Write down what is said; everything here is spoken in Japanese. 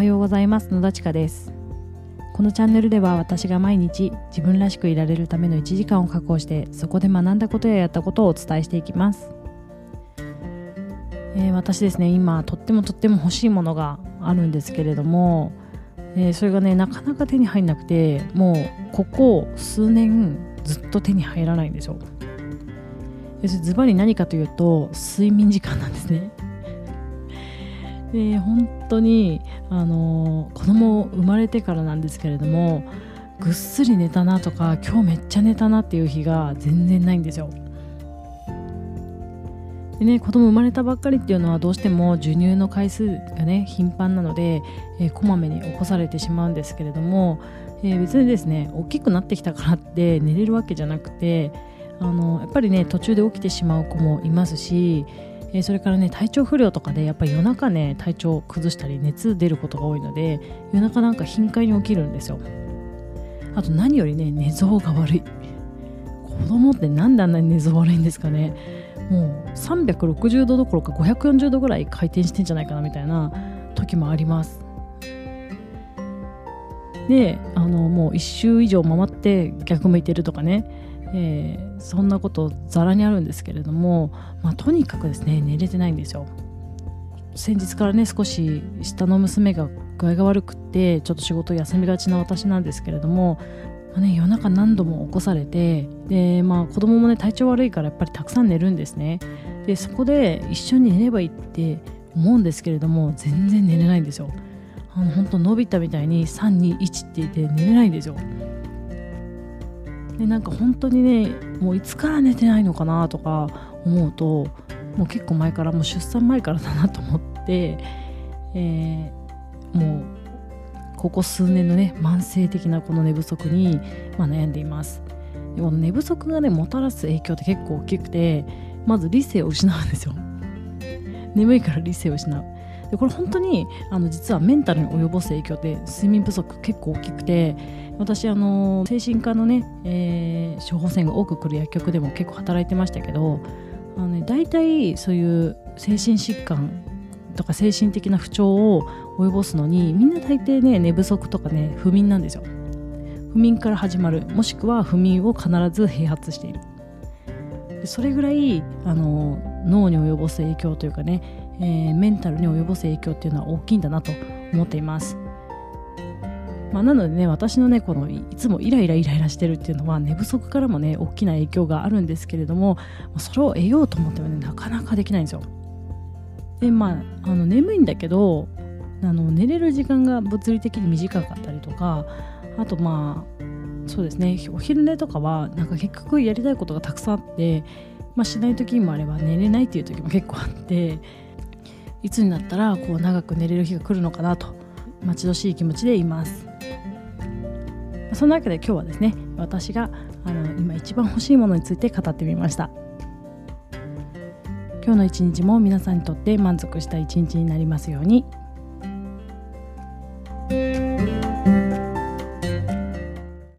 はようございます。野田千佳です。このチャンネルでは私が毎日自分らしくいられるための1時間を確保してそこで学んだことややったことをお伝えしていきます、えー、私ですね今とってもとっても欲しいものがあるんですけれども、えー、それがねなかなか手に入んなくてもうここ数年ずっと手に入らないんですよ。ズバリ何かというと睡眠時間なんですね。で本当にあの子供生まれてからなんですけれどもぐっすり寝たなとか今日めっちゃ寝たなっていう日が全然ないんですよ。でね子供生まれたばっかりっていうのはどうしても授乳の回数がね頻繁なので、えー、こまめに起こされてしまうんですけれども、えー、別にですね大きくなってきたからって寝れるわけじゃなくてあのやっぱりね途中で起きてしまう子もいますしえー、それからね体調不良とかでやっぱり夜中ね体調崩したり熱出ることが多いので夜中なんか頻回に起きるんですよ。あと何よりね寝相が悪い。子供って何であんなに寝相悪いんですかね。もう360度どころか540度ぐらい回転してんじゃないかなみたいな時もあります。であのもう1周以上回って逆向いてるとかね。えー、そんなことざらにあるんですけれども、まあ、とにかくですね寝れてないんですよ。先日からね少し下の娘が具合が悪くってちょっと仕事休みがちな私なんですけれども、まあね、夜中何度も起こされてで、まあ、子供もね体調悪いからやっぱりたくさん寝るんですね。でそこで一緒に寝ればいいって思うんですけれども全然寝れないんですよ。あの本当伸びたみたいに321って言って寝れないんですよ。でなんか本当にねもういつから寝てないのかなとか思うともう結構前からもう出産前からだなと思って、えー、もうここ数年のね慢性的なこの寝不足に、まあ、悩んでいます。でこの寝不足がねもたらす影響って結構大きくてまず理性を失うんですよ。眠いから理性を失う。でこれ本当にあの実はメンタルに及ぼす影響って睡眠不足結構大きくて私あの精神科のね、えー、処方箋が多く来る薬局でも結構働いてましたけどあの、ね、大体そういう精神疾患とか精神的な不調を及ぼすのにみんな大抵ね寝不足とかね不眠なんですよ。不眠から始まる。もしくは不眠を必ず併発している。それぐらいあの脳に及ぼす影響というかね、えー、メンタルに及ぼす影響っていうのは大きいんだなと思っていますまあ、なのでね私のねこのいつもイライライライラしてるっていうのは寝不足からもね大きな影響があるんですけれどもそれを得ようと思ってもねなかなかできないんですよ。でまああの眠いんだけどあの寝れる時間が物理的に短かったりとかあとまあそうですねお昼寝とかはなんか結局やりたいことがたくさんあって、まあ、しない時もあれば寝れないっていう時も結構あっていつになったらこう長く寝れる日が来るのかなと待ち遠しい気持ちでいます。そんなわけで今日はですね私があの今一番欲しいものについて語ってみました今日の一日も皆さんにとって満足した一日になりますように。